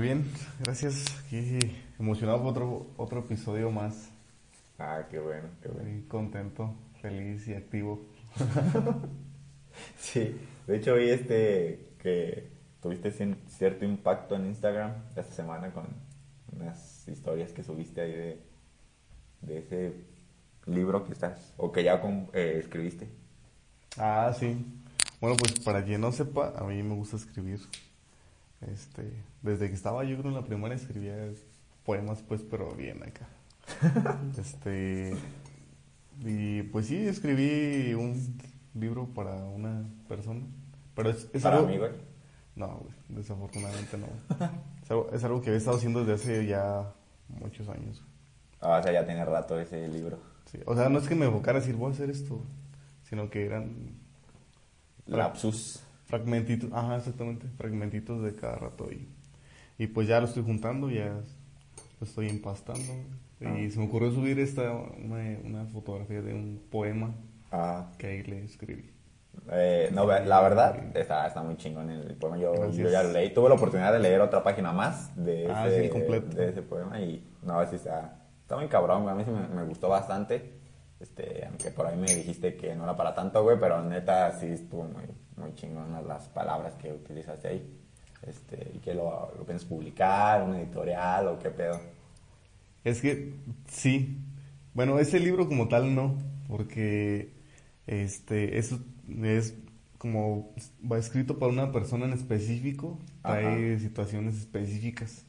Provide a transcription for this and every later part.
Muy bien, gracias. Aquí emocionado por otro, otro episodio más. Ah, qué bueno, qué bueno. Contento, feliz y activo. Sí, de hecho vi este que tuviste cierto impacto en Instagram esta semana con unas historias que subiste ahí de, de ese libro que estás, o que ya con- eh, escribiste. Ah, sí. Bueno, pues para quien no sepa, a mí me gusta escribir. Este, desde que estaba yo creo en la primaria escribía poemas, pues, pero bien acá. Este, y pues sí, escribí un libro para una persona. Pero es, es Para algo... mí, güey. No, güey, desafortunadamente no. Es algo, es algo que he estado haciendo desde hace ya muchos años. Ah, o sea, ya tiene rato ese libro. Sí, O sea, no es que me enfocara a decir voy a hacer esto, sino que eran Lapsus. fragmentitos, ajá, exactamente, fragmentitos de cada rato y, y pues ya lo estoy juntando, ya lo estoy empastando Ah. y se me ocurrió subir esta una, una fotografía de un poema Ah, que ahí le escribí. eh, no, la verdad está, está muy chingón el poema. Yo, yo ya lo leí. Tuve la oportunidad de leer otra página más de, Ah, ese, sí, completo. de ese poema y no, sí está, está muy cabrón. güey. A mí sí me, me gustó bastante. Este, aunque por ahí me dijiste que no era para tanto, güey, pero neta sí estuvo muy, muy chingón las palabras que utilizaste ahí. Este, y que lo, lo piensas publicar, una editorial o qué pedo. Es que sí. Bueno, ese libro como tal no, porque este eso es como va escrito para una persona en específico, trae situaciones específicas.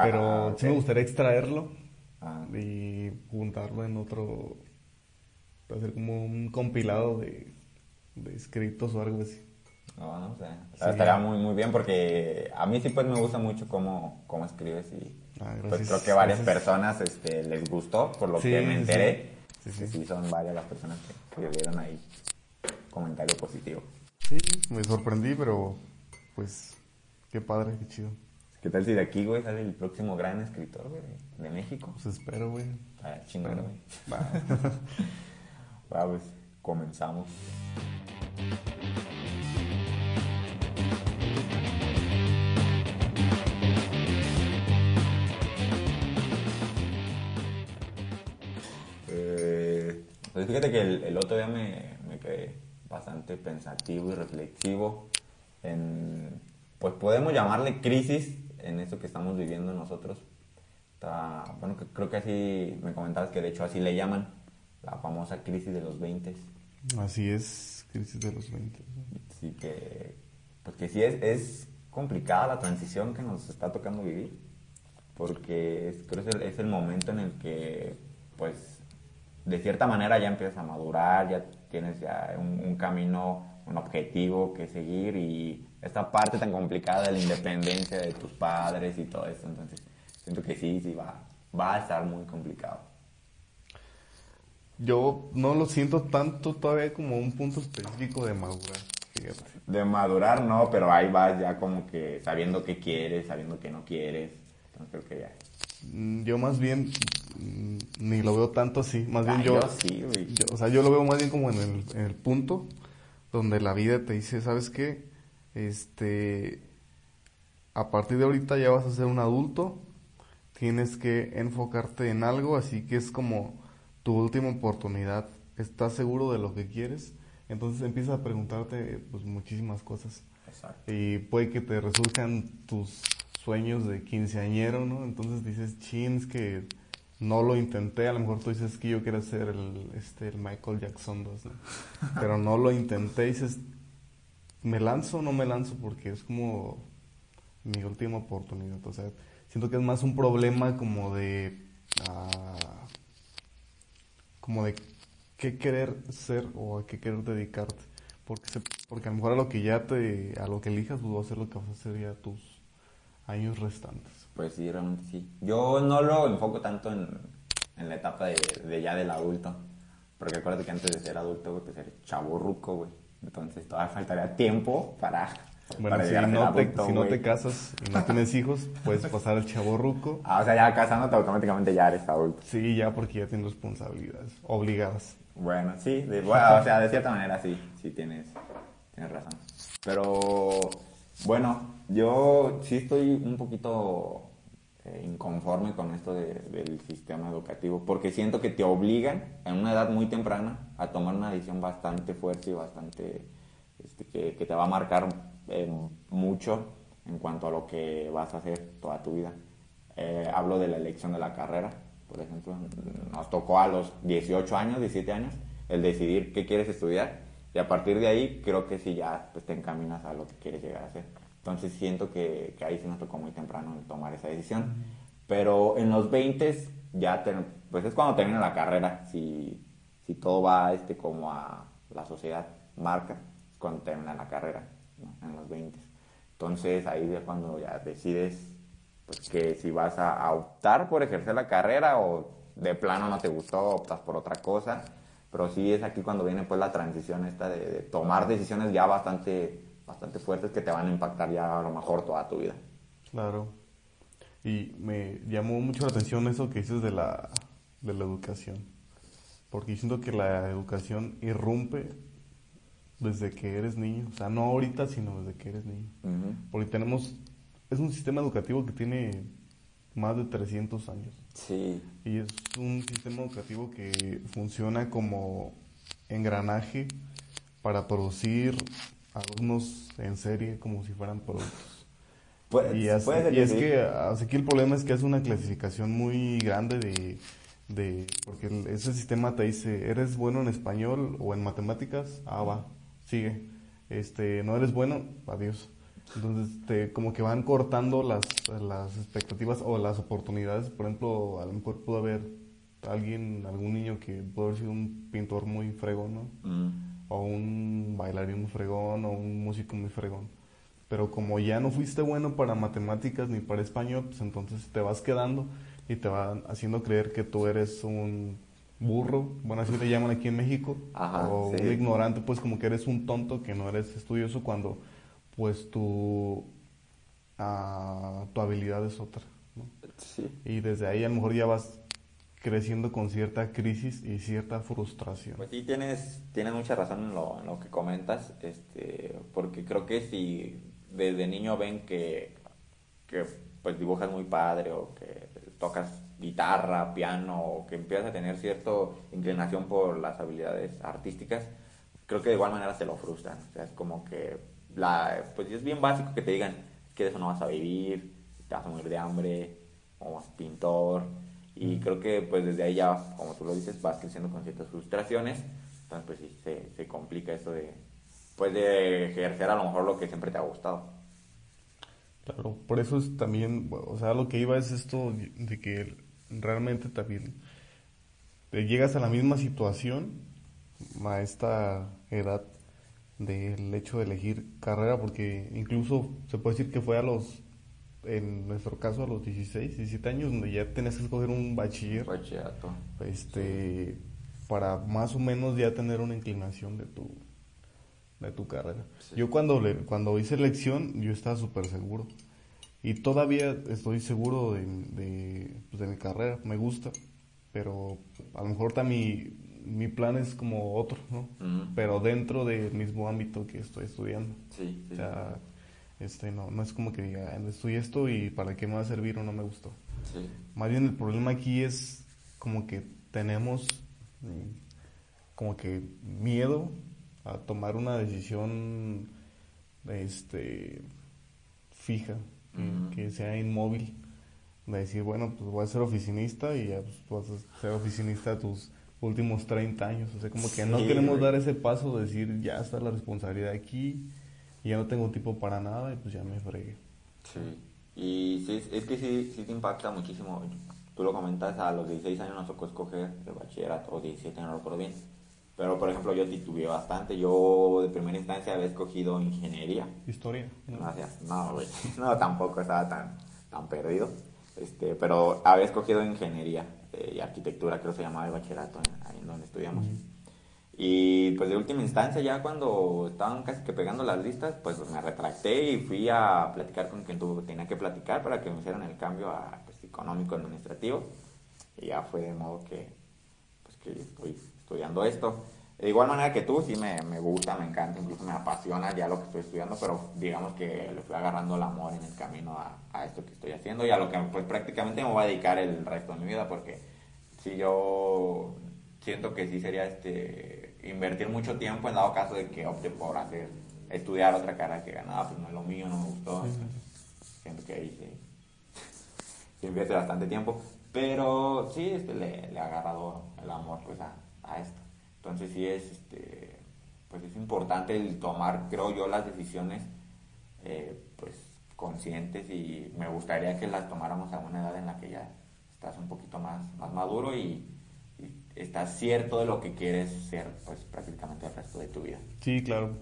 Pero Ah, sí me gustaría extraerlo Ah, y juntarlo en otro, hacer como un compilado de, de escritos o algo así. No, no, o sea, Sí. estaría muy, muy bien porque a mí sí pues me gusta mucho cómo, cómo escribes y Ah, pues creo que varias gracias. personas este, les gustó por lo Sí, que me enteré. sí. Sí, Sí, sí. son varias las personas que, que dieron ahí comentario positivo. Sí, me sorprendí, pero pues qué padre, qué chido. ¿Qué tal si de aquí, güey, sale el próximo gran escritor, güey, de, México? Pues espero, güey. Ah, chingón, güey. Va. Va, pues, comenzamos. Pues fíjate que el, el otro día me, me quedé bastante pensativo y reflexivo en, pues podemos llamarle crisis en esto que estamos viviendo nosotros. Está- bueno, que- creo que así me comentabas que de hecho así le llaman, la famosa crisis de los 20. Así es, crisis de los 20. Sí que, pues que sí es, es complicada la transición que nos está tocando vivir, porque es, creo que es el, es el momento en el que, pues, de cierta manera ya empiezas a madurar, ya tienes ya un, un camino, un objetivo que seguir y esta parte tan complicada de la independencia de tus padres y todo esto, entonces siento que sí, sí va, va a estar muy complicado. Yo no lo siento tanto todavía como un punto específico de madurar, fíjate. De madurar no, pero ahí vas ya como que sabiendo qué quieres, sabiendo qué no quieres. Entonces creo que ya. Mm, Yo más bien mm, ni lo veo tanto así, más bien Ah, yo, yo sí, yo- o sea, yo lo veo más bien como en el, en el punto donde la vida te dice, ¿sabes qué? Este, a partir de ahorita ya vas a ser un adulto, tienes que enfocarte en algo, así que es como tu última oportunidad. ¿Estás seguro de lo que quieres? Entonces empiezas a preguntarte pues muchísimas cosas. Exacto. Y puede que te resurjan tus sueños de quinceañero, ¿no? Entonces dices, chin, es que no lo intenté. A lo mejor tú dices que yo quiero ser el, este, el Michael Jackson 2, ¿no? Pero no lo intenté. Dices, ¿me lanzo o no me lanzo? Porque es como mi última oportunidad. O sea, siento que es más un problema como de... ah, como de qué querer ser o a qué querer dedicarte. Porque, se- porque a lo mejor a lo que ya te, a lo que elijas, pues va a ser lo que vas a hacer ya tus años restantes. Pues sí, realmente sí. Yo no lo enfoco tanto en, en la etapa de, de ya del adulto. Porque acuérdate que antes de ser adulto, güey, pues eres chavo ruco, güey. Entonces todavía faltaría tiempo para, Bueno, para si, llegar a ser no te, adulto, si no te casas y no tienes hijos, puedes pasar al chavo ruco. Ah, o sea, ya casándote automáticamente ya eres adulto. Sí, ya porque ya tienes responsabilidades obligadas. Bueno, sí, de, bueno, o sea, de cierta manera sí, sí tienes, tienes razón. Pero Bueno, yo sí estoy un poquito eh, inconforme con esto de- del sistema educativo, porque siento que te obligan en una edad muy temprana a tomar una decisión bastante fuerte y bastante este, que, te va a marcar eh, mucho en cuanto a lo que vas a hacer toda tu vida. Eh, hablo de la elección de la carrera, por ejemplo, nos tocó a los 18 años, 17 años, el decidir qué quieres estudiar y a partir de ahí creo que sí ya pues, te encaminas a lo que quieres llegar a hacer. Entonces siento que, ahí sí nos tocó muy temprano tomar esa decisión. Pero en los 20 ya pues es cuando termina la carrera, si, si todo va este, como a la sociedad marca, es cuando termina la carrera, en los 20. Entonces ahí es cuando ya decides pues, que si vas a, optar por ejercer la carrera o de plano no te gustó, optas por otra cosa. Pero sí es aquí cuando viene pues la transición esta de tomar decisiones ya bastante, bastante fuertes que te van a impactar ya a lo mejor toda tu vida. Claro. Y me llamó mucho la atención eso que dices de la, de la educación. Porque yo siento que la educación irrumpe desde que eres niño. O sea, no ahorita, sino desde que eres niño. Ujú. Porque tenemos, es un sistema educativo que tiene más de 300 años. Sí, Y es un sistema educativo que funciona como engranaje para producir alumnos en serie como si fueran productos. Pues, Y, puede ser y es sí. que así que el problema es que hace una clasificación muy grande de, de porque el- ese sistema te dice, ¿eres bueno en español o en matemáticas? Ah, va, sigue. Este, no eres bueno, adiós. Entonces, te, como que van cortando las, las expectativas o las oportunidades. Por ejemplo, a lo mejor pudo haber alguien, algún niño que pudo haber sido un pintor muy fregón, ¿no? Mm, o un bailarín muy fregón o un músico muy fregón. Pero como ya no fuiste bueno para matemáticas ni para español, pues entonces te vas quedando y te van haciendo creer que tú eres un burro, bueno así te llaman aquí en México, Ajá, o sí. un ignorante, pues como que eres un tonto, que no eres estudioso cuando pues tu, ah, tu habilidad es otra. ¿no? sí. Y desde ahí a lo mejor ya vas creciendo con cierta crisis y cierta frustración. Pues sí, tienes, tienes mucha razón en lo, que comentas, este, porque creo que si desde niño ven que, que pues dibujas muy padre o que tocas guitarra, piano o que empiezas a tener cierta inclinación por las habilidades artísticas, creo que de igual manera te lo frustran. O sea, es como que la, pues es bien básico que te digan que de eso no vas a vivir, te vas a morir de hambre, o vas pintor. Y creo que pues desde ahí ya, como tú lo dices, vas creciendo con ciertas frustraciones. Entonces pues sí, se, se complica eso de, pues de ejercer a lo mejor lo que siempre te ha gustado. Claro, por eso es también, o sea, lo que iba es esto de que realmente también te llegas a la misma situación a esta edad del hecho de elegir carrera, porque incluso se puede decir que fue a los, en nuestro caso, a los 16, 17 años, donde ya tenías que escoger un bachiller, Bachillerato. este, para más o menos ya tener una inclinación de tu, de tu carrera. Sí. Yo cuando, le, cuando hice elección, yo estaba súper seguro. Y todavía estoy seguro de, de, pues, de mi carrera, me gusta, pero a lo mejor también mi, mi plan es como otro, ¿no? Pero dentro del mismo ámbito que estoy estudiando. Sí, sí. O sea, este, no, no es como que diga, estudié esto y para qué me va a servir o no me gustó. sí. Más bien el problema aquí es como que tenemos mm, como que miedo a tomar una decisión este fija, que, Ujú. que sea inmóvil. De decir, bueno, pues voy a ser oficinista y ya pues, vas a ser oficinista tus últimos 30 años. O sea, como que no queremos dar ese paso de decir, ya está la responsabilidad aquí, y ya no tengo tiempo para nada y pues ya me fregué. Sí. Y sí, es que sí, sí te impacta muchísimo. Tú lo comentas, a los 16 años nos tocó escoger el bachillerato, o 17, no recuerdo bien. Pero, por ejemplo, yo titubeé bastante. Yo, de primera instancia, había escogido ingeniería. Historia. ¿no? Gracias. No, güey. No, tampoco estaba tan, tan perdido. Este, pero había escogido ingeniería eh, y arquitectura, creo que se llamaba el bachillerato, ahí en donde estudiamos. Y pues de última instancia, ya cuando estaban casi que pegando las listas, pues me retracté y fui a platicar con quien tenía que platicar para que me hicieran el cambio a pues, económico administrativo. Y ya fue de modo que, pues, que estoy estudiando esto. De igual manera que tú, sí me, me gusta, me encanta, incluso me apasiona ya lo que estoy estudiando, pero digamos que le fui agarrando el amor en el camino a, a esto que estoy haciendo y a lo que pues prácticamente me voy a dedicar el resto de mi vida, porque si yo siento que sí sería este invertir mucho tiempo en dado caso de que opte por hacer estudiar otra carrera que ganaba, pues no es lo mío, no me gustó. Siento que ahí sí, se invierte bastante tiempo. Pero sí, este, le, le ha agarrado el amor pues a, a esto. Entonces sí es, este, pues es importante el tomar, creo yo, las decisiones eh, pues conscientes y me gustaría que las tomáramos a una edad en la que ya estás un poquito más, más maduro y estás cierto de lo que quieres ser pues prácticamente el resto de tu vida. Sí, claro.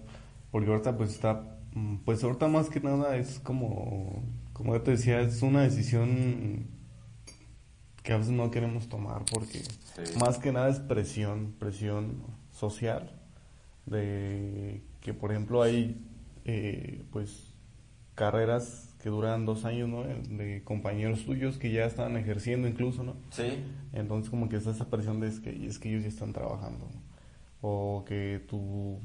Porque ahorita pues está, mm, pues ahorita más que nada es como, como yo te decía, es una decisión que a veces no queremos tomar porque Sí. más que nada es presión, presión social de que por ejemplo hay eh, pues carreras que duran dos años, ¿no? De compañeros tuyos que ya están ejerciendo incluso, ¿no? Sí, Entonces como que está esa presión de es que, es que ellos ya están trabajando. ¿no? O que tú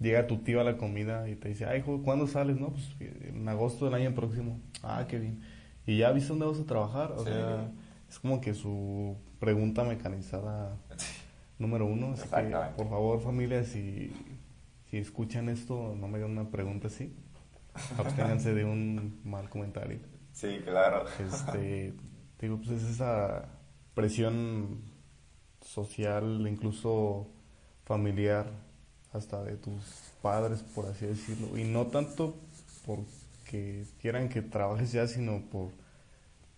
llega tu tío a la comida y te dice, ay, hijo, ¿cuándo sales? No, pues en agosto del año próximo. Ah, qué bien. ¿Y ya viste dónde vas a trabajar? O Sí. sea, es como que su pregunta mecanizada número uno. Así que, por favor, familia, si, si escuchan esto, no me hagan una pregunta así. Absténganse de un mal comentario. sí, claro. Este, te digo, pues es esa presión social, incluso familiar, hasta de tus padres, por así decirlo. Y no tanto porque quieran que trabajes ya, sino por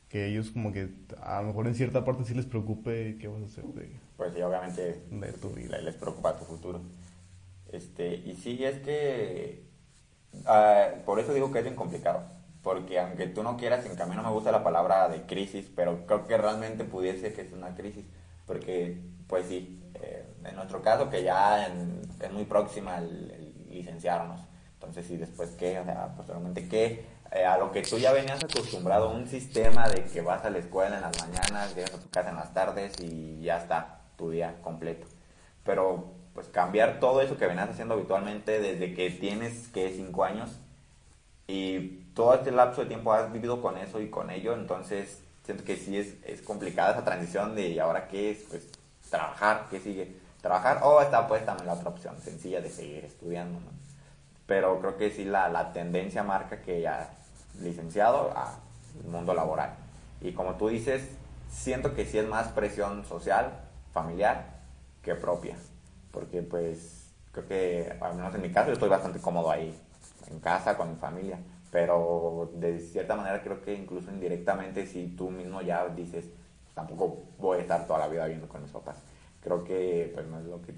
que ellos como que a lo mejor en cierta parte sí les preocupe qué vas a hacer de... Pues sí, obviamente De tu vida. le- les preocupa tu futuro. Este, y sí, es que ah, por eso digo que es bien complicado. Porque aunque tú no quieras, en cambio no me gusta la palabra de crisis, pero creo que realmente pudiese que es una crisis. Porque, pues sí, eh, en nuestro caso que ya es muy próxima el licenciarnos. Entonces, sí, después qué, o sea, posteriormente qué, Eh, a lo que tú ya venías acostumbrado, un sistema de que vas a la escuela en las mañanas, llegas a tu casa en las tardes y ya está tu día completo. Pero pues cambiar todo eso que venías haciendo habitualmente desde que tienes que cinco años y todo este lapso de tiempo has vivido con eso y con ello, entonces siento que sí es, es complicada esa transición de ¿y ahora qué es? Pues trabajar, ¿qué sigue? Trabajar o está pues también la otra opción sencilla de seguir estudiando. Pero creo que sí la, la tendencia marca que ya licenciado a el mundo laboral. Y como tú dices, siento que sí es más presión social, familiar, que propia. Porque pues creo que, al menos en mi caso, yo estoy bastante cómodo ahí, en casa, con mi familia. Pero de cierta manera creo que incluso indirectamente si tú mismo ya dices, "Pues, tampoco voy a estar toda la vida viviendo con mis papás. Creo que pues no es lo que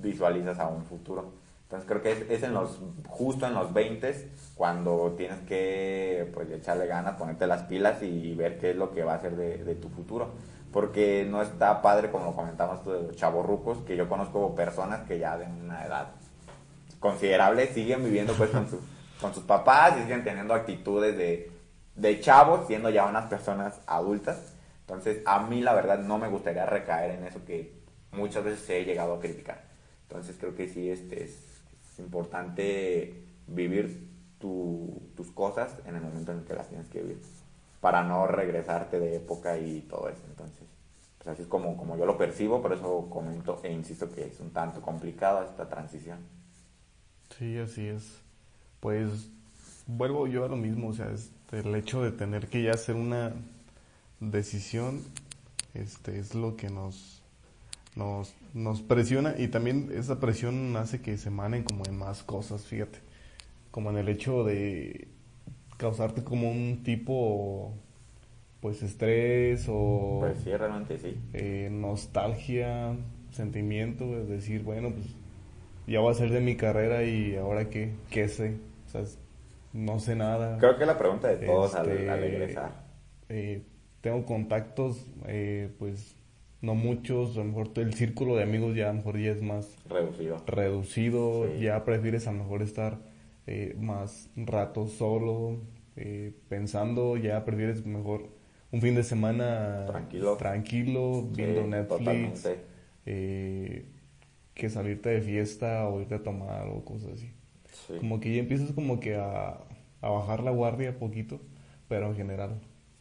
visualizas a un futuro. Entonces creo que es, es en los, justo en los 20 cuando tienes que pues echarle ganas, ponerte las pilas y ver qué es lo que va a ser de, de tu futuro. Porque no está padre, como lo comentamos tú, de los chavorrucos, que yo conozco personas que ya de una edad considerable siguen viviendo pues con, su- con sus papás y siguen teniendo actitudes de, de chavos siendo ya unas personas adultas. Entonces a mí la verdad no me gustaría recaer en eso que muchas veces he llegado a criticar. Entonces creo que sí este, es, es importante vivir tu- tus cosas en el momento en el que las tienes que vivir para no regresarte de época y todo eso. Entonces, pues así es como, como yo lo percibo, por eso comento e insisto que es un tanto complicado esta transición. Sí, así es. Pues vuelvo yo a lo mismo, o sea, es el hecho de tener que ya hacer una decisión, este, es lo que nos, nos, nos presiona y también esa presión hace que se manen como en más cosas, fíjate, como en el hecho de causarte como un tipo, pues estrés o Pues sí, realmente sí. eh, nostalgia, sentimiento, de decir, bueno, pues ya voy a hacer de mi carrera y ahora qué, qué sé, o sea, es- no sé nada. Creo que la pregunta de todos al, Este, al egresar. eh, tengo contactos, eh, pues no muchos, a lo mejor el círculo de amigos ya a lo mejor ya es más Reducido. reducido, Sí. ya prefieres a lo mejor estar eh, más rato solo, eh, pensando, ya prefieres mejor un fin de semana Tranquilo. tranquilo, viendo Sí, Netflix, eh, que salirte de fiesta o irte a tomar o cosas así. Sí. Como que ya empiezas como que a, a bajar la guardia poquito, pero en general,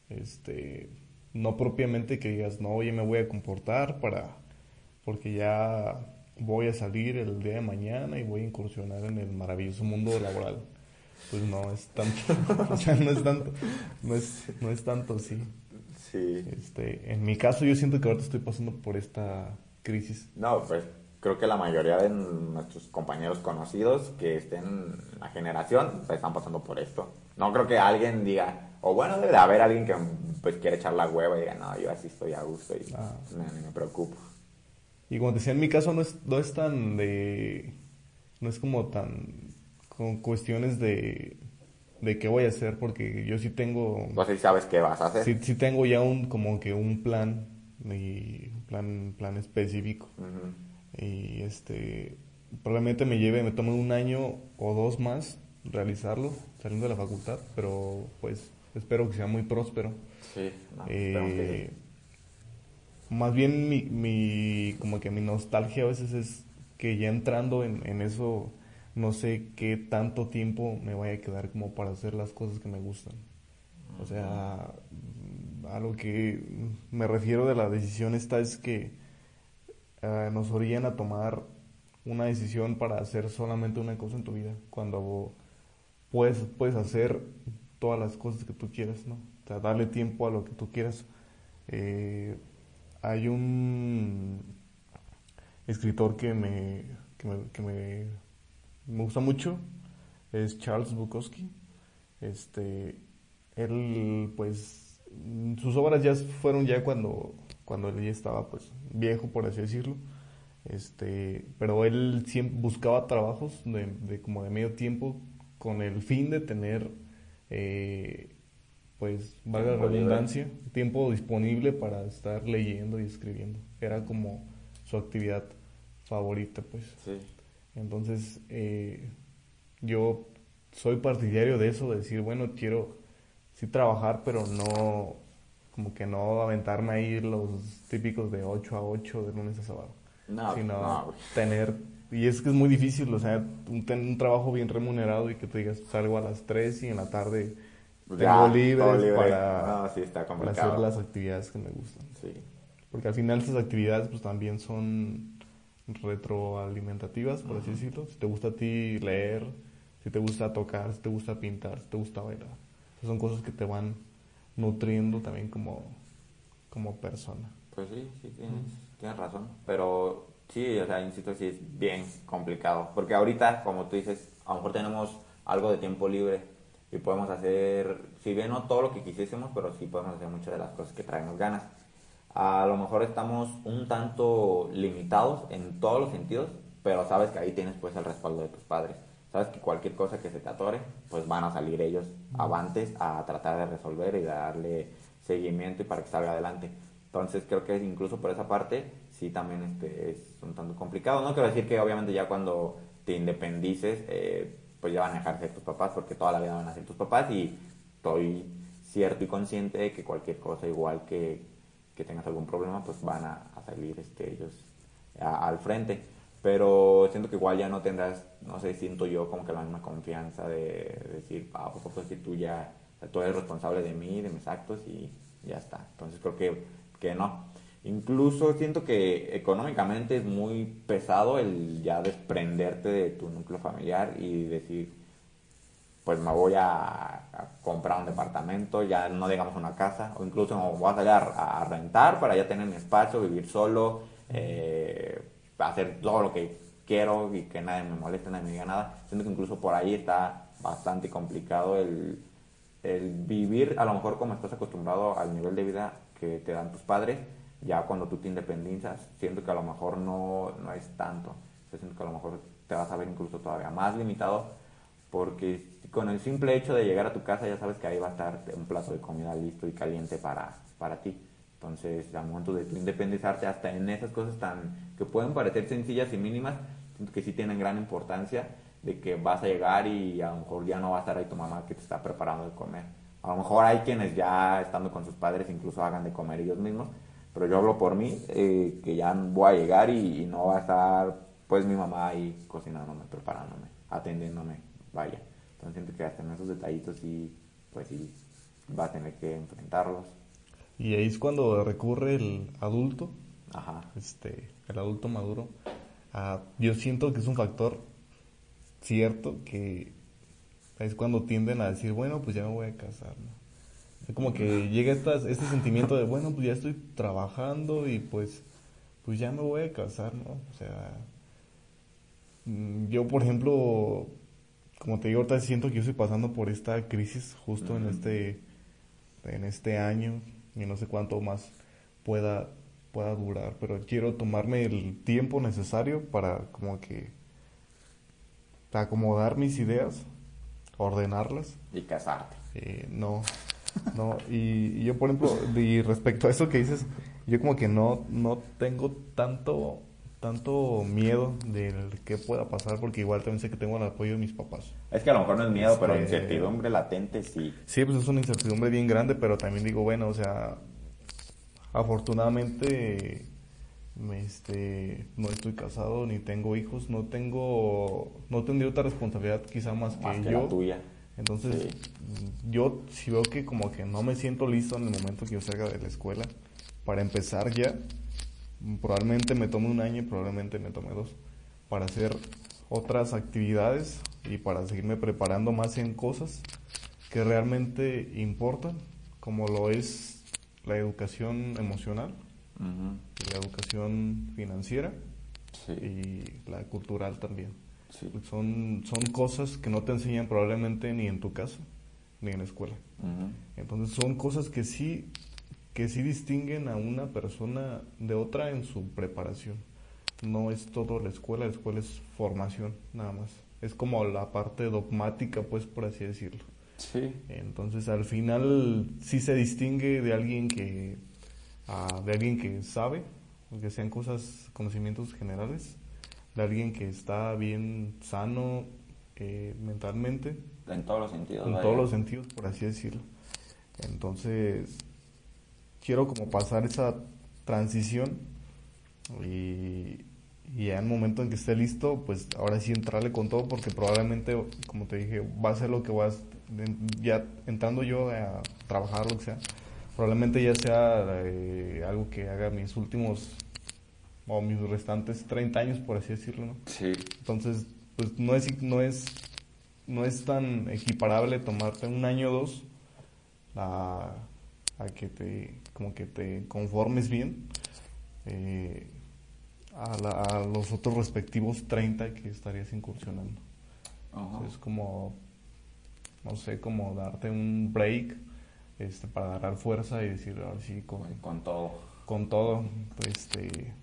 este, no propiamente que digas, no, oye, me voy a comportar para, porque ya voy a salir el día de mañana y voy a incursionar en el maravilloso mundo laboral. Pues no es tanto, o sea, no es tanto, no es, no es tanto, sí. Sí. Este, en mi caso yo siento que ahorita estoy pasando por esta crisis. No, pues creo que la mayoría de nuestros compañeros conocidos que estén en la generación pues, están pasando por esto. No creo que alguien diga, o bueno, debe de haber alguien que pues quiere echar la hueva y diga, no, yo así estoy a gusto y Ah. no, ni me preocupo. Y como te decía, en mi caso no es, no es tan de... No es como tan... con cuestiones de... de qué voy a hacer, porque yo sí tengo... No sé si sabes qué vas a hacer. Sí, sí tengo ya un como que un plan y un plan, plan específico. Y este probablemente me lleve, me tome un año o dos más realizarlo, saliendo de la facultad, pero pues espero que sea muy próspero. Sí, no, esperemos que Eh, sí. Más bien mi, mi, como que mi nostalgia a veces es que ya entrando en, en eso, no sé qué tanto tiempo me vaya a quedar como para hacer las cosas que me gustan. O sea, a lo que me refiero de la decisión esta es que eh, nos orillan a tomar una decisión para hacer solamente una cosa en tu vida, cuando puedes, puedes hacer todas las cosas que tú quieras, ¿no? O sea, darle tiempo a lo que tú quieras. Eh, hay un escritor que me, que me, me gusta mucho, es Charles Bukowski. Este, él, pues, sus obras ya fueron ya cuando, cuando él ya estaba, pues, viejo, por así decirlo. Este, pero él siempre buscaba trabajos de, de como de medio tiempo con el fin de tener, eh, pues, valga la redundancia, tiempo disponible para estar leyendo y escribiendo. Era como su actividad favorita, pues. Sí. Entonces, eh, yo soy partidario de eso, de decir, bueno, quiero sí trabajar, pero no, como que no aventarme ahí los típicos de 8 a 8 de lunes a sábado, No, sino no, tener, y es que es muy difícil, o sea, un, un trabajo bien remunerado y que tú digas, salgo a las 3 y en la tarde tengo libres libre. para, No, sí, está para hacer las actividades que me gustan. Sí. Porque al final esas actividades pues también son retroalimentativas, por así decirlo. Si te gusta a ti leer, si te gusta tocar, si te gusta pintar, si te gusta bailar. Esas son cosas que te van nutriendo también como, como persona. Pues sí, sí, tienes, tienes razón. Pero sí, o sea, insisto, sí es bien complicado. Porque ahorita, como tú dices, a lo mejor tenemos algo de tiempo libre y podemos hacer, si bien no todo lo que quisiésemos, pero sí podemos hacer muchas de las cosas que traemos ganas. A lo mejor estamos un tanto limitados en todos los sentidos, pero sabes que ahí tienes pues el respaldo de tus padres. Sabes que cualquier cosa que se te atore, pues van a salir ellos avantes a tratar de resolver y darle seguimiento y para que salga adelante. Entonces creo que incluso por esa parte sí también este, es un tanto complicado. No quiero decir que obviamente ya cuando te independices, eh, pues ya van a dejar de ser tus papás, porque toda la vida van a ser tus papás y estoy cierto y consciente de que cualquier cosa igual que, que tengas algún problema, pues van a, a salir este, ellos al frente. Pero siento que igual ya no tendrás, no sé, siento yo como que la misma confianza de, decir, ah, pues pues que tú ya, tú eres responsable de mí, de mis actos y ya está. Entonces creo que, que no. Incluso siento que económicamente es muy pesado el ya desprenderte de tu núcleo familiar y decir, pues me voy a, comprar un departamento, ya no digamos una casa, o incluso me voy a salir a, a rentar para ya tener mi espacio, vivir solo, eh, hacer todo lo que quiero y que nadie me moleste, nadie me diga nada. Siento que incluso por ahí está bastante complicado el, el vivir, a lo mejor como estás acostumbrado al nivel de vida que te dan tus padres, ya cuando tú te independizas, siento que a lo mejor no, no es tanto. Siento que a lo mejor te vas a ver incluso todavía más limitado porque con el simple hecho de llegar a tu casa ya sabes que ahí va a estar un plato de comida listo y caliente para, para ti. Entonces, al momento de tu independizarte, hasta en esas cosas tan que pueden parecer sencillas y mínimas, siento que sí tienen gran importancia de que vas a llegar y a lo mejor ya no va a estar ahí tu mamá que te está preparando de comer. A lo mejor hay quienes ya estando con sus padres incluso hagan de comer ellos mismos, pero yo hablo por mí, eh, que ya voy a llegar y, y no va a estar pues mi mamá ahí cocinándome, preparándome, atendiéndome, vaya. Entonces siento que hasta en esos detallitos sí, pues sí, va a tener que enfrentarlos. Y ahí es cuando recurre el adulto, Ajá. este, el adulto maduro. a- yo siento que es un factor cierto que es cuando tienden a decir, bueno, pues ya me voy a casar, ¿no? Como que llega estas, este sentimiento de, bueno, pues ya estoy trabajando y pues, pues ya me voy a casar, ¿no? O sea, mm, yo por ejemplo, como te digo, ahorita siento que yo estoy pasando por esta crisis justo en este, en este año y no sé cuánto más pueda, pueda durar, pero quiero tomarme el tiempo necesario para como que acomodar mis ideas, ordenarlas Y casarte. eh, no, no, y, y yo por ejemplo, y respecto a eso que dices, yo como que no, no tengo tanto, tanto miedo del que pueda pasar, porque igual también sé que tengo el apoyo de mis papás. Es que a lo mejor no es miedo, pero Este- incertidumbre latente sí. Sí, pues es una incertidumbre bien grande, pero también digo, bueno, o sea, afortunadamente me, este, no estoy casado ni tengo hijos, no tengo, no tendría otra responsabilidad quizá más que, Más que yo. la tuya. Entonces, Sí. yo si veo que como que no me siento listo en el momento que yo salga de la escuela, para empezar ya, probablemente me tome un año y probablemente me tome dos, para hacer otras actividades y para seguirme preparando más en cosas que realmente importan, como lo es la educación emocional, la educación financiera Sí. y la cultural también. Sí. Son, son cosas que no te enseñan probablemente ni en tu casa ni en la escuela. Entonces son cosas que sí, que sí distinguen a una persona de otra en su preparación. No es todo la escuela, la escuela es formación nada más. Es como la parte dogmática, pues por así decirlo. Sí. Entonces al final sí se distingue de alguien que, ah, de alguien que sabe, que sean cosas, conocimientos generales, de alguien que está bien sano eh, mentalmente, En todos los sentidos. en vaya. todos los sentidos, por así decirlo. Entonces, quiero como pasar esa transición y, y ya en el momento en que esté listo, pues ahora sí entrarle con todo porque probablemente, como te dije, va a ser lo que a, ya entrando yo a trabajar, lo que sea, probablemente ya sea eh, algo que haga mis últimos o mis restantes 30 años, por así decirlo, ¿no? Sí. Entonces, pues no es, no es, no es tan equiparable tomarte un año o dos a, a que te, como que te conformes bien eh, a, la- a los otros respectivos 30 que estarías incursionando. Ajá. Es como, no sé, como darte un break este, para agarrar fuerza y decir, ahora sí, con, Con todo. con todo. Este,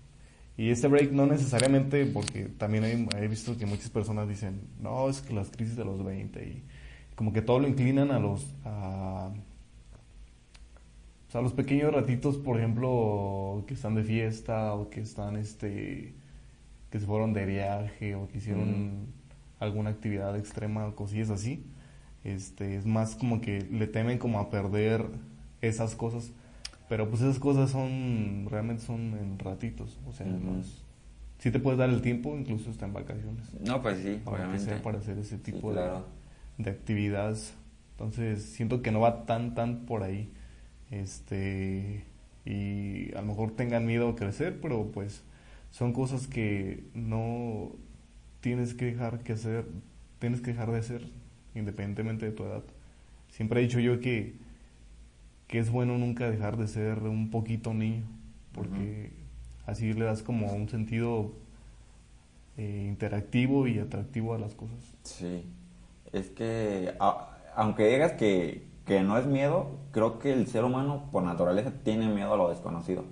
y este break no necesariamente, porque también he, he visto que muchas personas dicen, no, es que las crisis de los 20 y como que todo lo inclinan a los, a, o sea, a los pequeños ratitos, por ejemplo, que están de fiesta o que están, este, que se fueron de viaje o que hicieron alguna actividad extrema o cosillas así. Este, es más como que le temen como a perder esas cosas. Pero pues esas cosas son, realmente son en ratitos. O sea, Ujú. no es- sí te puedes dar el tiempo, incluso hasta en vacaciones. No, pues sí, Aunque obviamente. para hacer ese Sí, tipo de- claro. de, actividades. Entonces siento que no va tan, tan por ahí. Este, y a lo mejor tengan miedo a crecer, pero pues son cosas que no tienes que dejar que hacer, tienes que dejar de hacer independientemente de tu edad. Siempre he dicho yo que, que es bueno nunca dejar de ser un poquito niño, porque así le das como un sentido eh, interactivo y atractivo a las cosas. Sí. Es que, a- aunque digas que, que no es miedo, creo que el ser humano por naturaleza tiene miedo a lo desconocido.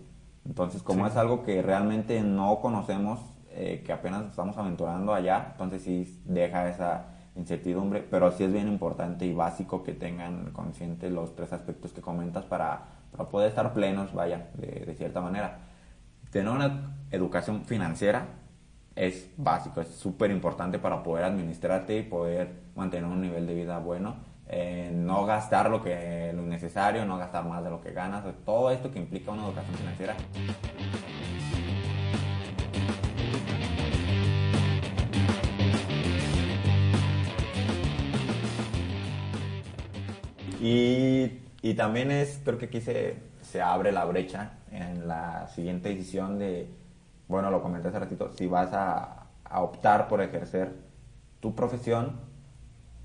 Entonces, como Sí. es algo que realmente no conocemos, eh, que apenas estamos aventurando allá, entonces sí deja esa incertidumbre, pero sí es bien importante y básico que tengan conscientes los tres aspectos que comentas para, para poder estar plenos, vaya, de, de cierta manera. Tener una educación financiera es básico, es súper importante para poder administrarte y poder mantener un nivel de vida bueno. Eh, no gastar lo que lo necesario, no gastar más de lo que ganas, todo esto que implica una educación financiera. Y, y también es, creo que aquí se, se abre la brecha en la siguiente decisión de, bueno, lo comenté hace ratito, si vas a, a optar por ejercer tu profesión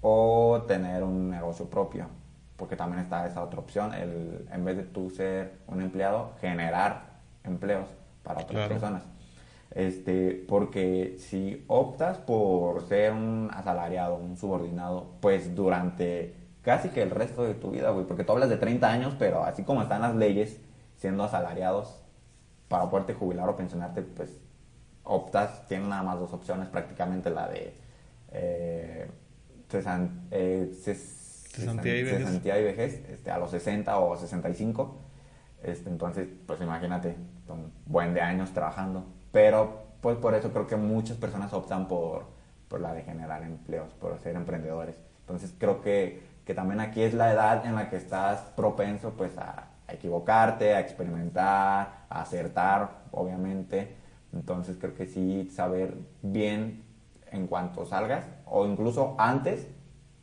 o tener un negocio propio, porque también está esa otra opción, el, en vez de tú ser un empleado, generar empleos para otras Claro. personas. Este, porque si optas por ser un asalariado, un subordinado, pues durante casi que el resto de tu vida, güey, porque tú hablas de 30 años, pero así como están las leyes, siendo asalariados, para poderte jubilar o pensionarte, pues optas, tienes nada más dos opciones, prácticamente la de eh, cesan- eh, ces- Cesantía y vejez. cesantía y vejez, este, a los 60 o 65. Este, entonces, pues imagínate, un buen de años trabajando. Pero, pues por eso creo que muchas personas optan por, por la de generar empleos, por ser emprendedores. Entonces, creo que, que también aquí es la edad en la que estás propenso, pues, a, a equivocarte, a experimentar, a acertar, obviamente. Entonces, creo que sí saber bien en cuanto salgas, o incluso antes,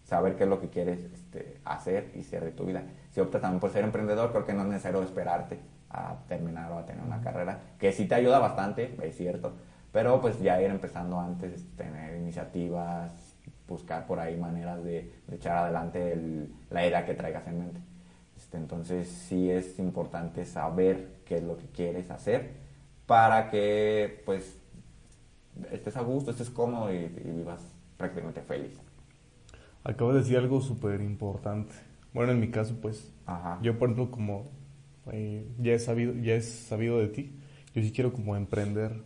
saber qué es lo que quieres este, hacer y ser de tu vida. Si optas también por ser emprendedor, creo que no es necesario esperarte a terminar o a tener una carrera, que sí te ayuda bastante, es cierto, pero pues ya ir empezando antes, tener iniciativas, buscar por ahí maneras de, de echar adelante el- la idea que traigas en mente. Este, entonces sí es importante saber qué es lo que quieres hacer para que pues estés a gusto, estés cómodo y, y vivas prácticamente feliz. Acabo de decir algo súper importante. Bueno, en mi caso, pues, Ajá. yo por ejemplo, como eh, ya he sabido, ya he sabido de ti, yo sí quiero como emprender.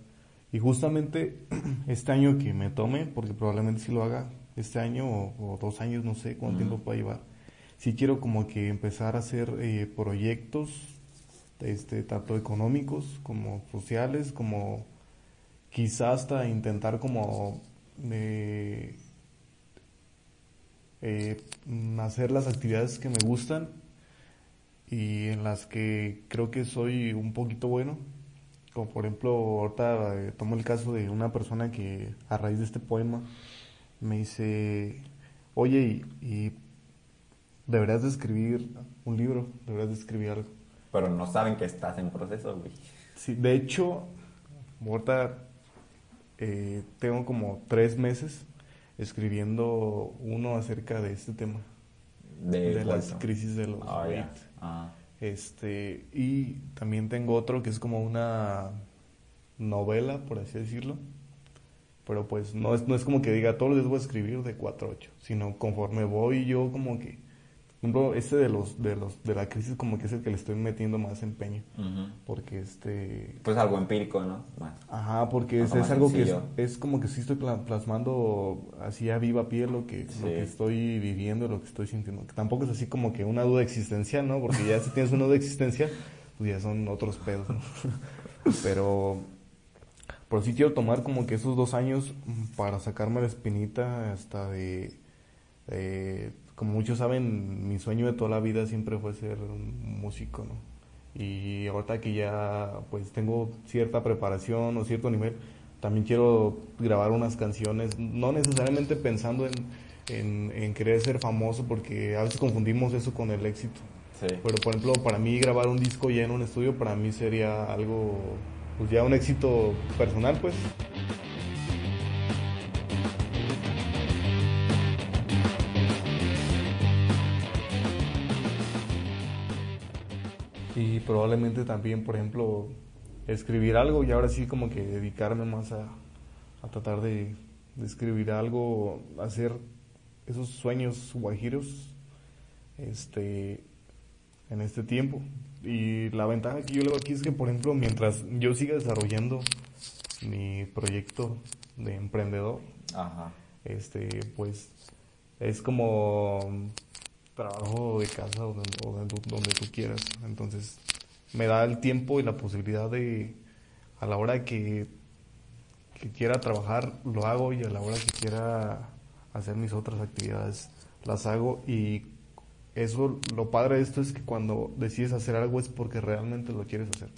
Y justamente este año que me tome, porque probablemente sí lo haga este año o, o dos años, no sé cuánto tiempo pueda llevar. Sí quiero como que empezar a hacer eh, proyectos, este, tanto económicos como sociales, como quizás hasta intentar como eh, eh, mm, hacer las actividades que me gustan y en las que creo que soy un poquito bueno. Como por ejemplo, ahorita eh, tomo el caso de una persona que a raíz de este poema me dice, oye, y, y deberías de escribir un libro, deberías de escribir algo. Pero no saben que estás en proceso, güey. Sí, de hecho, ahorita eh, tengo como tres meses escribiendo uno acerca de este tema, De, de las crisis de los ya. 20. Ah, Este, y también tengo otro que es como una novela, por así decirlo. Pero pues no es, no es como que diga todos los días voy a escribir de 4 a 8, sino conforme voy yo como que, por ejemplo, este de los, de los, de la crisis como que es el que le estoy metiendo más empeño. Porque este, Pues algo empírico, ¿no? Más. Ajá, porque es, Algo es algo que es, como que sí estoy pla- plasmando así a viva piel lo que, lo que estoy viviendo, lo que estoy sintiendo. Que tampoco es así como que una duda existencial, ¿no? Porque ya si tienes una duda existencial, pues ya son otros pedos, ¿no? Pero, pero sí quiero tomar como que esos dos años mm, para sacarme la espinita hasta de, de- como muchos saben, mi sueño de toda la vida siempre fue ser un músico, ¿no? Y ahorita que ya pues tengo cierta preparación o cierto nivel, también quiero grabar unas canciones, no necesariamente pensando en, en, en querer ser famoso, porque a veces confundimos eso con el éxito. Sí. Pero por ejemplo, para mí grabar un disco ya en un estudio, para mí sería algo, pues ya un éxito personal, pues. Y probablemente también, por ejemplo, escribir algo y ahora sí como que dedicarme más a, a tratar de, de escribir algo, hacer esos sueños guajiros este, en este tiempo. Y la ventaja que yo le veo aquí es que, por ejemplo, mientras yo siga desarrollando mi proyecto de emprendedor, Ajá. este, pues es como trabajo de casa o donde tú quieras. Entonces, me da el tiempo y la posibilidad de, a la hora que, que quiera trabajar, lo hago y a la hora que quiera hacer mis otras actividades, las hago. Y eso, lo padre de esto es que cuando decides hacer algo es porque realmente lo quieres hacer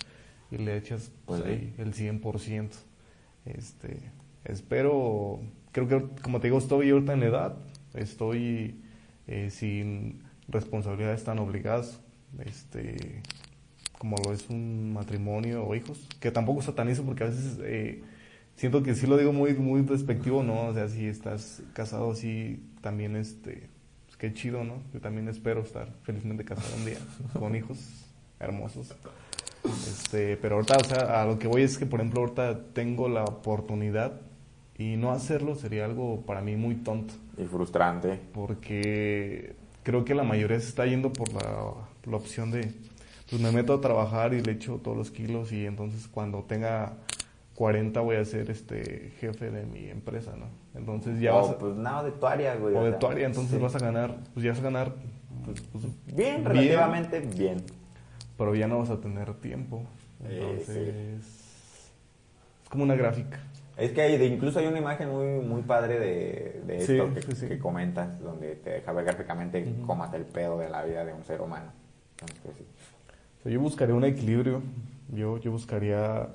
y le echas pues, Pues sí. ahí el 100%. Este, espero, creo que como te digo, estoy ahorita en edad, estoy eh, sin, responsabilidades tan obligadas, este, como lo es un matrimonio o hijos, que tampoco satanizo porque a veces eh, siento que sí lo digo muy, muy despectivo, ¿no? O sea, si estás casado así, también este, pues qué chido, ¿no? Yo también espero estar felizmente casado un día con hijos hermosos. Este, pero ahorita, o sea, a lo que voy es que, por ejemplo, ahorita tengo la oportunidad y no hacerlo sería algo para mí muy tonto. Y frustrante. Porque creo que la mayoría se está yendo por la, la opción de, pues me meto a trabajar y le echo todos los kilos y entonces cuando tenga 40 voy a ser este jefe de mi empresa, ¿no? Entonces ya o, vas a, pues nada de tu área, güey. o de tu área, entonces sí. vas a ganar, pues ya vas a ganar, pues, pues, Bien, relativamente bien. pero ya no vas a tener tiempo. Eh, Entonces, es como una gráfica. Es que hay, de- incluso hay una imagen muy, muy padre de, de esto que, sí, sí. que comentas, donde te deja ver gráficamente Ujú. cómo está el pedo de la vida de un ser humano. Entonces, sí. O sea, yo buscaría un equilibrio, yo, yo buscaría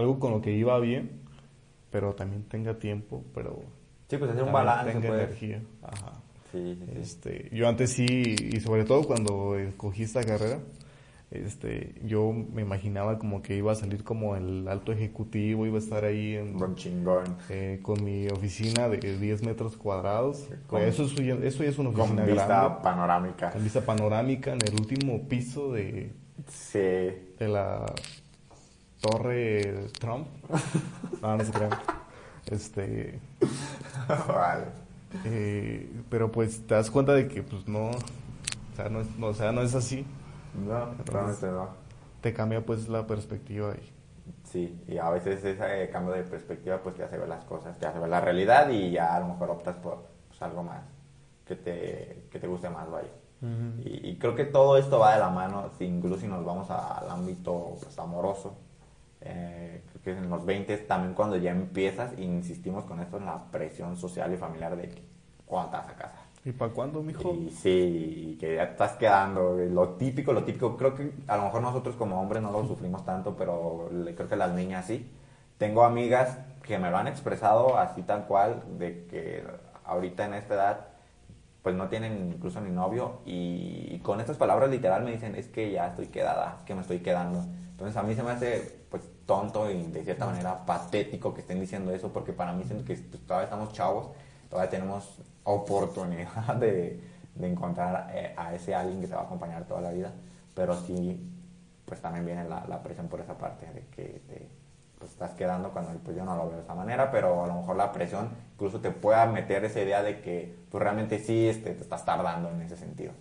algo con lo que iba bien, pero también tenga tiempo, pero Sí, pues hacer un balance, tenga pues. energía. Ajá. Sí, sí, sí. Este, yo antes sí, y sobre todo cuando escogí esta carrera, este, yo me imaginaba como que iba a salir como el alto ejecutivo, iba a estar ahí en, eh, con mi oficina de 10 metros cuadrados. Con- eso, es, eso ya es una Con oficina vista grande, panorámica. con vista panorámica en el último piso de, Sí. de la torre Trump. No, no se crean. Este, vale. eh, pero pues te das cuenta de que pues no, o sea, no es, no, o sea, no es así. No, realmente no. Te cambia pues la perspectiva y Sí, y a veces ese cambio de perspectiva pues te hace ver las cosas, te hace ver la realidad y ya a lo mejor optas por pues, algo más que te, que te guste más, vaya. y, y creo que todo esto va de la mano, incluso si nos vamos al ámbito pues, amoroso. Eh, creo que en los 20 también cuando ya empiezas, insistimos con esto en la presión social y familiar de cuándo te vas a casar. ¿Y para cuándo, mijo? Y sí, y que ya estás quedando. Lo típico, lo típico. Creo que a lo mejor nosotros como hombres no lo sufrimos tanto, pero le- creo que las niñas sí. Tengo amigas que me lo han expresado así tal cual, de que ahorita en esta edad pues no tienen incluso ni novio y, con estas palabras literal me dicen es que ya estoy quedada, es que me estoy quedando. Entonces a mí se me hace pues tonto y de cierta manera patético que estén diciendo eso porque para mí siento que todavía estamos chavos, todavía tenemos oportunidad de, de encontrar eh, a ese alguien que te va a acompañar toda la vida, pero sí pues también viene la, la presión por esa parte de que te pues, estás quedando cuando pues yo no lo veo de esa manera, pero a lo mejor la presión incluso te pueda meter esa idea de que pues realmente sí este, te estás tardando en ese sentido.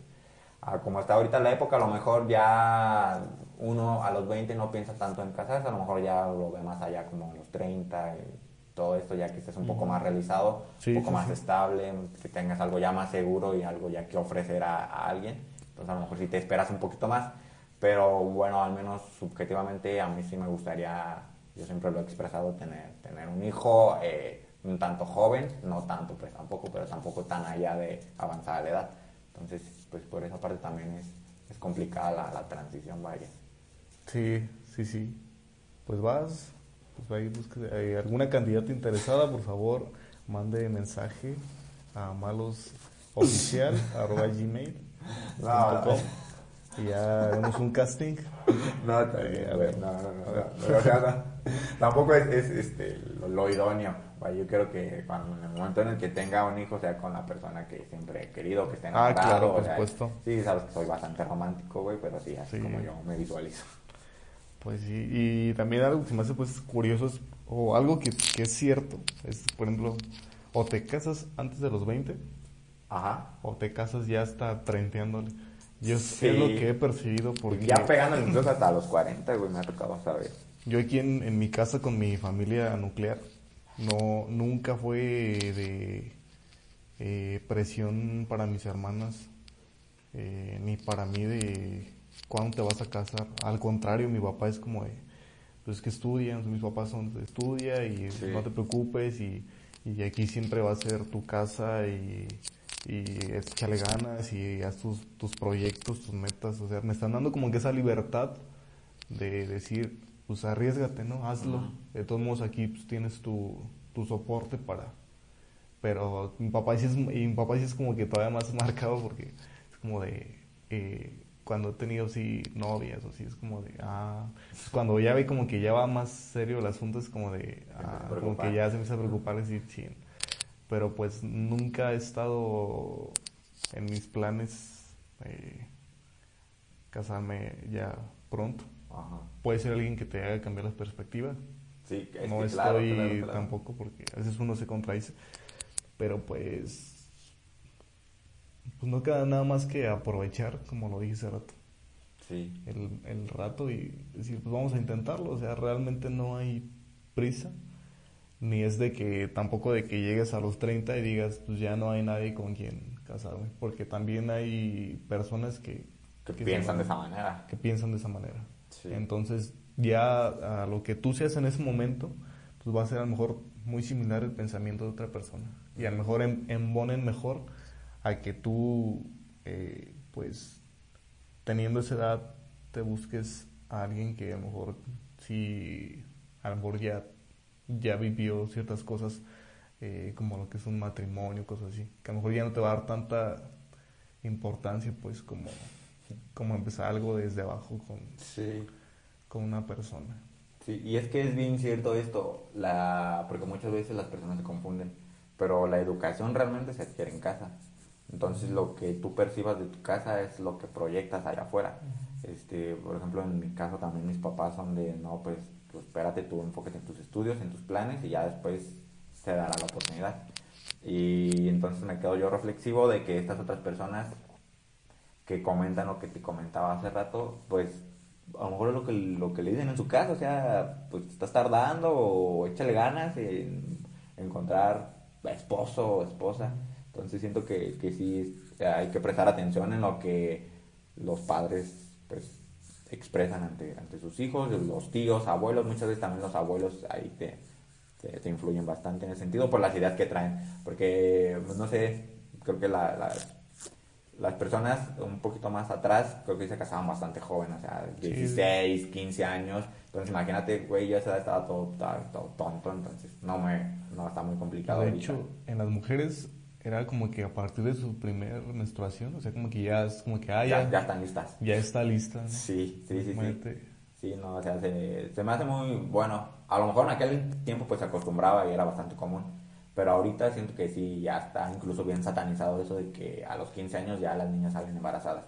Ah, como está ahorita la época, a lo mejor ya uno a los 20 no piensa tanto en casarse, a lo mejor ya lo ve más allá como a los 30 y todo esto ya que estés un poco más realizado, Sí, un poco sí, más sí. estable, que tengas algo ya más seguro y algo ya que ofrecer a, a alguien. Entonces a lo mejor si te esperas un poquito más, pero bueno, al menos subjetivamente a mí sí me gustaría, yo siempre lo he expresado, tener, tener un hijo eh, un tanto joven, no tanto pues tampoco, pero tampoco tan allá de avanzada la edad. Entonces pues por esa parte también es, es complicada la, la transición, vaya. Sí, sí, sí. Pues vas, pues ahí busca eh, alguna candidata interesada, por favor, mande mensaje a malosoficial.gmail.com y ya haremos un casting. No, Eh, a ver. no, no, no, no, o sea, no. tampoco es, es, este, lo, lo idóneo. Yo creo que cuando, en el momento en el que tenga un hijo sea con la persona que siempre he querido, que esté Ah, enamorado. claro, o por sea, supuesto. Sí, sabes que soy bastante romántico, güey, pero sí, así Sí. como yo me visualizo. Pues sí, y también algo que se me hace pues curioso es, o algo que, que es cierto, es por ejemplo, o te casas antes de los 20 Ajá. o te casas ya hasta treinteándole. Yo Sí. es lo que he percibido porque Ya pegando incluso hasta los 40, güey, me ha tocado saber. Yo aquí en, en mi casa con mi familia nuclear no nunca fue de eh, presión para mis hermanas eh, ni para mí de cuándo te vas a casar. Al contrario, mi papá es como de, pues que estudian, mis papás son estudia y Sí. no te preocupes y, y aquí siempre va a ser tu casa y, y échale ganas y haz tus, tus proyectos, tus metas. O sea, me están dando como que esa libertad de decir, pues arriesgate, ¿no? Hazlo. De todos modos aquí pues, tienes tu, tu soporte para, Pero mi papá sí es, y mi papá sí es como que todavía más marcado porque es como de, eh, cuando he tenido así novias o así, es como de, ah, cuando ya ve como que ya va más serio el asunto, es como de, ah, como que ya se empieza a preocupar y decir, chin. Pero pues nunca he estado en mis planes eh, casarme ya pronto. Puede ser alguien que te haga cambiar las perspectivas. Sí, no estoy tampoco porque a veces uno se contradice. Pero pues pues no queda nada más que aprovechar, como lo dije hace rato. Sí. El, el rato y decir, pues vamos a intentarlo. O sea, realmente no hay prisa. Ni es de que, tampoco de que llegues a los 30 y digas, pues ya no hay nadie con quien casarme. Porque también hay personas que... Que, piensan de esa manera. Que piensan de esa manera. Entonces, ya a lo que tú seas en ese momento, pues va a ser a lo mejor muy similar el pensamiento de otra persona. Y a lo mejor embonen mejor a que tú, eh, pues, teniendo esa edad, te busques a alguien que a lo mejor si a lo mejor ya, ya vivió ciertas cosas eh, como lo que es un matrimonio, cosas así, que a lo mejor ya no te va a dar tanta importancia pues como, como empezar algo desde abajo con, con una persona. Sí, y es que es bien cierto esto, la, porque muchas veces las personas se confunden, pero la educación realmente se adquiere en casa. Entonces lo que tú percibas de tu casa es lo que proyectas allá afuera. Este, por ejemplo, en mi caso también mis papás son de, no, pues, pues espérate, tú enfóquete en tus estudios, en tus planes y ya después se dará la oportunidad. Y entonces me quedo yo reflexivo de que estas otras personas que comentan lo que te comentaba hace rato, pues a lo mejor es lo que, lo que le dicen en su casa, o sea, pues estás tardando o échale ganas en encontrar esposo o esposa. Entonces siento que, que sí hay que prestar atención en lo que los padres pues expresan ante, ante sus hijos, los tíos, abuelos, muchas veces también los abuelos ahí te, te, influyen bastante en ese sentido por las ideas que traen, porque pues, no sé, creo que la, las personas un poquito más atrás creo que se casaban bastante jóvenes, o sea, 16, 15 años, entonces imagínate, güey, yo esa edad estaba todo, todo, tonto, entonces no me, no está muy complicado. De hecho, en las mujeres era como que a partir de su primer menstruación, o sea, como que ya es como que, ah, ya, ya, están listas. Ya está lista. Sí, sí, sí, sí. Sí, no, o sea, se, se, me hace muy bueno. A lo mejor en aquel tiempo pues se acostumbraba y era bastante común. Pero ahorita siento que sí, ya está incluso bien satanizado eso de que a los 15 años ya las niñas salen embarazadas.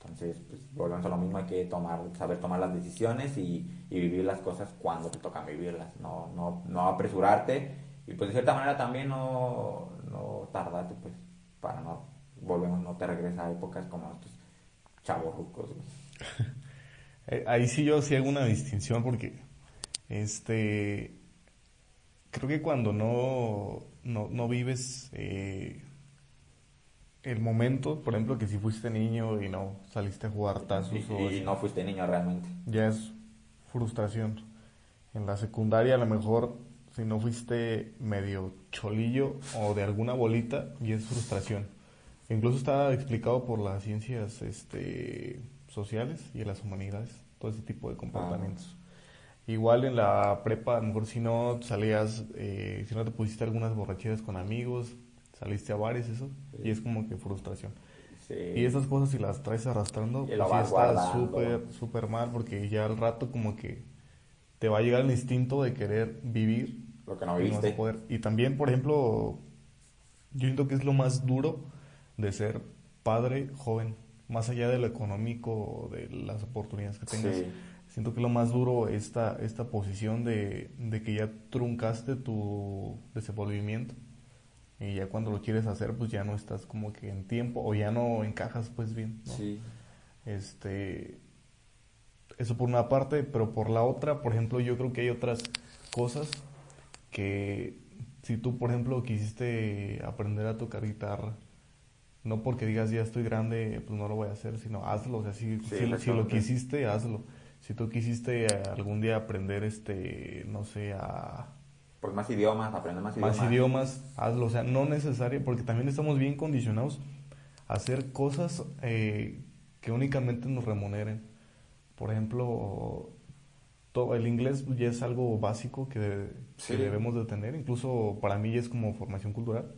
Entonces, pues volvemos a lo mismo, hay que tomar, saber tomar las decisiones y, vivir las cosas cuando te tocan vivirlas. No, no, no apresurarte y pues de cierta manera también no, no tardate, pues, para no, volvemos, no te regresa a épocas como estos chavos rucos. Eh, ahí sí yo sí hago una distinción porque, este, creo que cuando no, no, vives eh, el momento, por ejemplo, que si fuiste niño y no saliste a jugar tazos y, no fuiste niño realmente. Ya es frustración. En la secundaria a lo mejor si no fuiste medio cholillo o de alguna bolita, y es frustración. Incluso está explicado por las ciencias este, sociales y las humanidades, todo ese tipo de comportamientos. Igual en la prepa, a lo mejor si no salías, eh, si no te pusiste algunas borracheras con amigos, saliste a bares, eso, y es como que frustración. Y esas cosas si las traes arrastrando, pues sí está súper, súper mal, porque ya al rato como que te va a llegar el instinto de querer vivir lo que no viste. Y también, por ejemplo, yo siento que es lo más duro de ser padre joven, más allá de lo económico, de las oportunidades que tengas. Siento que lo más duro esta, esta posición de, de que ya truncaste tu desenvolvimiento y ya cuando lo quieres hacer pues ya no estás como que en tiempo o ya no encajas pues bien. Sí. Este, eso por una parte, pero por la otra, por ejemplo, yo creo que hay otras cosas que si tú, por ejemplo, quisiste aprender a tocar guitarra, no porque digas ya estoy grande, pues no lo voy a hacer, sino hazlo. O sea, si, si, lo quisiste, hazlo. Si tú quisiste algún día aprender, este, no sé, a... Pues más idiomas, aprender más idiomas. Más idiomas, hazlo. O sea, no necesario, porque también estamos bien condicionados a hacer cosas eh, que únicamente nos remuneren. Por ejemplo, todo, el inglés ya es algo básico que, Sí. que debemos de tener, incluso para mí ya es como formación cultural.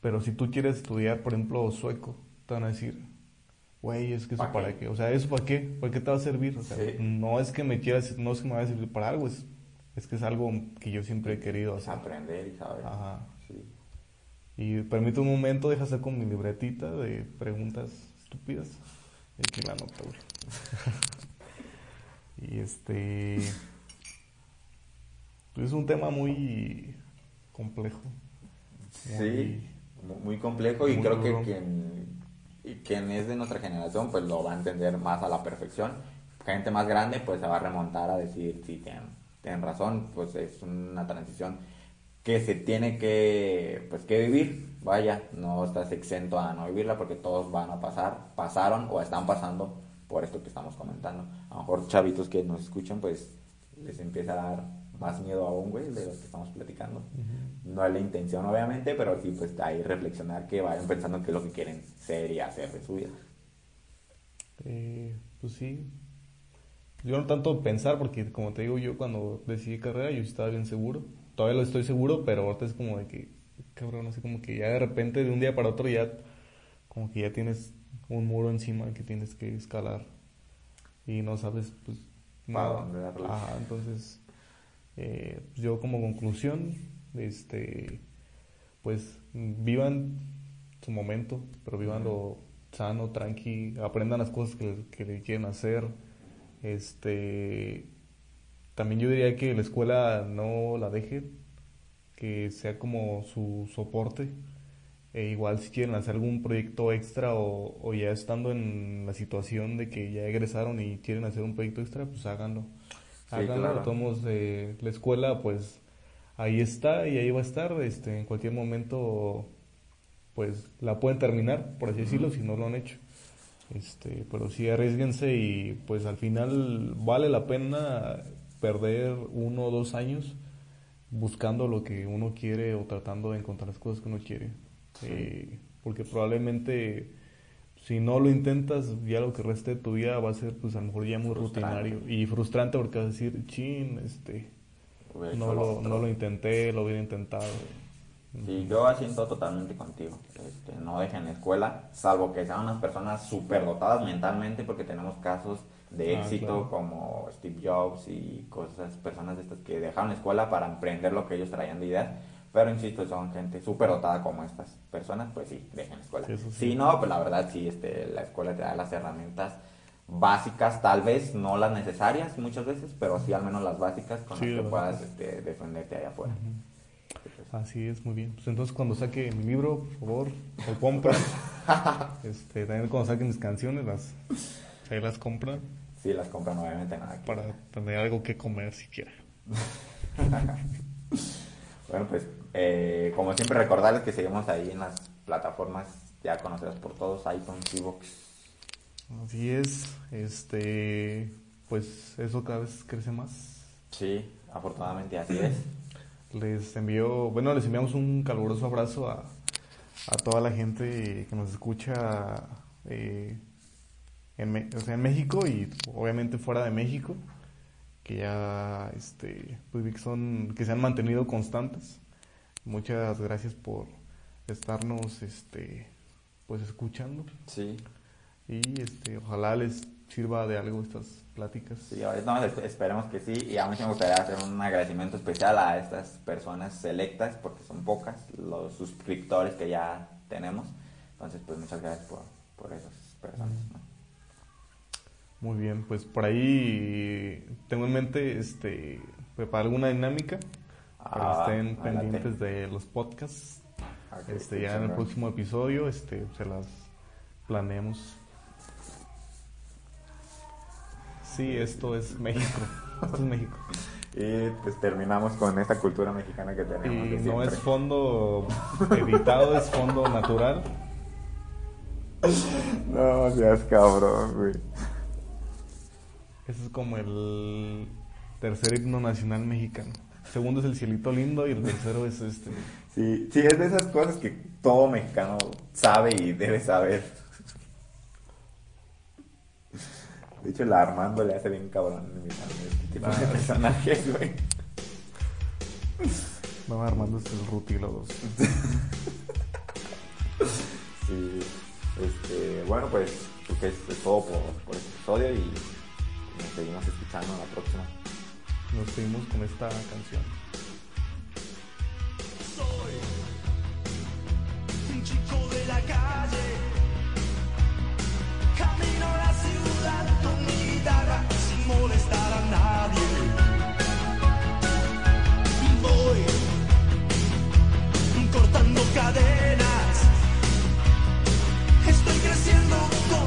Pero si tú quieres estudiar, por ejemplo, sueco, te van a decir, güey, es que eso ¿Pa para qué? o sea, ¿eso para qué? ¿Para qué te va a servir? O sea, Sí. no es que me quieras, no es que me vaya a servir para algo, es, es que es algo que yo siempre he querido hacer. Aprender y saber. Ajá. Sí. Y permite un momento, deja hacer con mi libretita de preguntas estúpidas. Y aquí la nota, güey. y este. pues Es un tema muy complejo. Sí, mu- muy complejo y muy creo que quien, y quien es de nuestra generación pues lo va a entender más a la perfección. Gente más grande pues se va a remontar a decir, sí, tienen, tienen razón, pues es una transición que se tiene que, pues, que vivir. Vaya, no estás exento a no vivirla porque todos van a pasar, pasaron o están pasando por esto que estamos comentando. A lo mejor chavitos que nos escuchan pues les empieza a dar más miedo aún, güey, de lo que estamos platicando. No es la intención, obviamente, pero sí, pues ahí reflexionar que vayan pensando qué es lo que quieren ser y hacer de su vida. Eh, pues sí. Yo no tanto pensar, porque como te digo, yo cuando decidí carrera, yo estaba bien seguro. Todavía lo estoy seguro, pero ahorita es como de que, cabrón, así como que ya de repente, de un día para otro, ya como que ya tienes un muro encima que tienes que escalar y no sabes, pues, nada. Ajá, entonces, eh, pues, yo como conclusión, este, pues, vivan su momento, pero vivanlo sano, tranqui, aprendan las cosas que, que le quieren hacer. Este, también yo diría que la escuela no la deje, que sea como su soporte. E igual si quieren hacer algún proyecto extra o, o ya estando en la situación de que ya egresaron y quieren hacer un proyecto extra, pues háganlo. Sí, háganlo, claro. de la escuela pues ahí está y ahí va a estar, este, en cualquier momento pues la pueden terminar, por así decirlo, si no lo han hecho. Este, pero sí arriesguense y pues al final vale la pena perder uno o dos años buscando lo que uno quiere o tratando de encontrar las cosas que uno quiere. Eh, porque probablemente si no lo intentas, ya lo que reste de tu vida va a ser pues a lo mejor ya muy Frustrante. rutinario y frustrante porque vas a decir, chin, este, no lo, no lo intenté, lo hubiera intentado. Sí, yo asiento totalmente contigo. Este, no dejen la escuela, salvo que sean unas personas superdotadas mentalmente, porque tenemos casos de Ah, éxito claro. como Steve Jobs y cosas, personas de estas que dejaron la escuela para emprender lo que ellos traían de ideas. Pero insisto, son gente superdotada como estas personas, pues sí, dejen la escuela. Sí. Si no, pues la verdad sí, este, la escuela te da las herramientas básicas, tal vez no las necesarias muchas veces, pero sí al menos las básicas con Sí, las que puedas este, defenderte allá afuera. Así es, muy bien. Pues entonces cuando saque mi libro, por favor, lo compran. este, también cuando saquen mis canciones, las, ahí las compran Sí, las compran obviamente nada. para tener algo que comer siquiera. Bueno, pues eh, como siempre recordarles que seguimos ahí en las plataformas ya conocidas por todos, iTunes, Evox. Así es, este, pues eso cada vez crece más. Sí, afortunadamente así es. Les envío, bueno, les enviamos un caluroso abrazo a, a toda la gente que nos escucha eh, en, o sea, en México y obviamente fuera de México, que ya este, pues que son, que se han mantenido constantes. Muchas gracias por estarnos este, pues escuchando Sí, y este, ojalá les sirva de algo estas pláticas. sí, no, es- esperemos que sí. Y a mí me gustaría hacer un agradecimiento especial a estas personas selectas, porque son pocas, los suscriptores que ya tenemos. Entonces, pues muchas gracias por, por esas personas. ¿no? Muy bien, pues por ahí tengo en mente este preparar alguna dinámica Ah, estén adelante. pendientes de los podcasts. Ok, Este ya en el próximo episodio este se las planeemos. Sí, esto es México. Esto es México. Y pues terminamos con esta cultura mexicana que tenemos. Y no es fondo editado, es fondo natural. No seas cabrón, güey. Ese es como el tercer himno nacional mexicano. Segundo es el cielito lindo y el tercero es este. Sí, sí, es de esas cosas que todo mexicano sabe y debe saber. De hecho, la Armando le hace bien cabrón en este tipo de personajes, güey. No, Armando es el rutílogo. sí. Este, bueno, pues creo que es, todo por, por, este episodio y nos seguimos escuchando en la próxima. Nos seguimos con esta canción. Soy un chico de la calle. Camino a la ciudad con mi guitarra sin molestar a nadie. Voy cortando cadenas. Estoy creciendo contra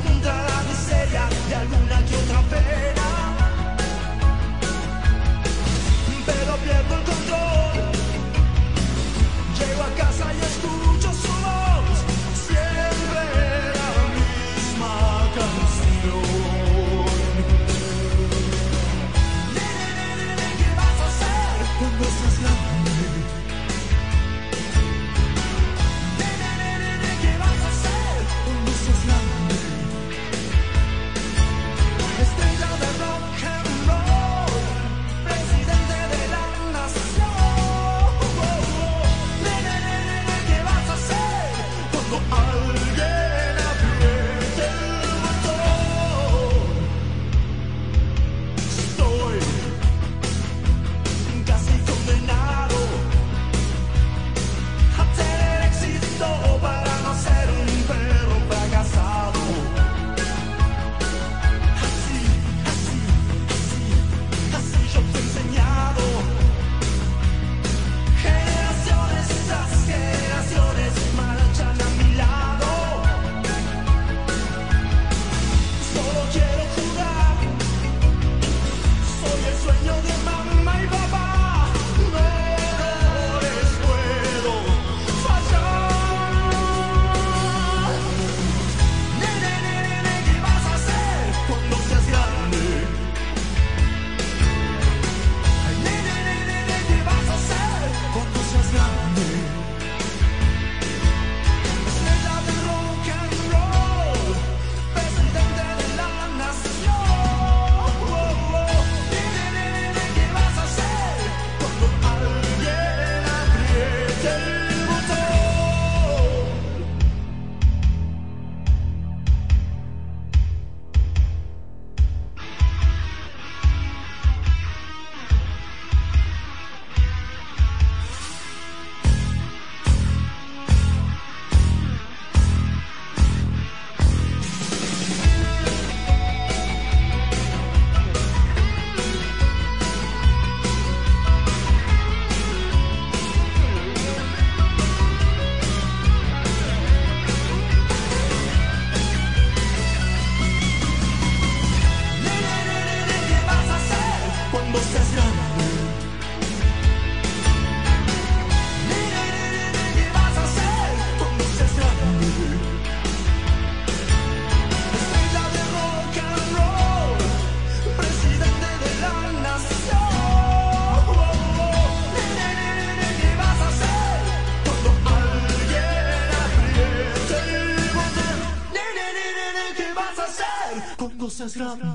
stop.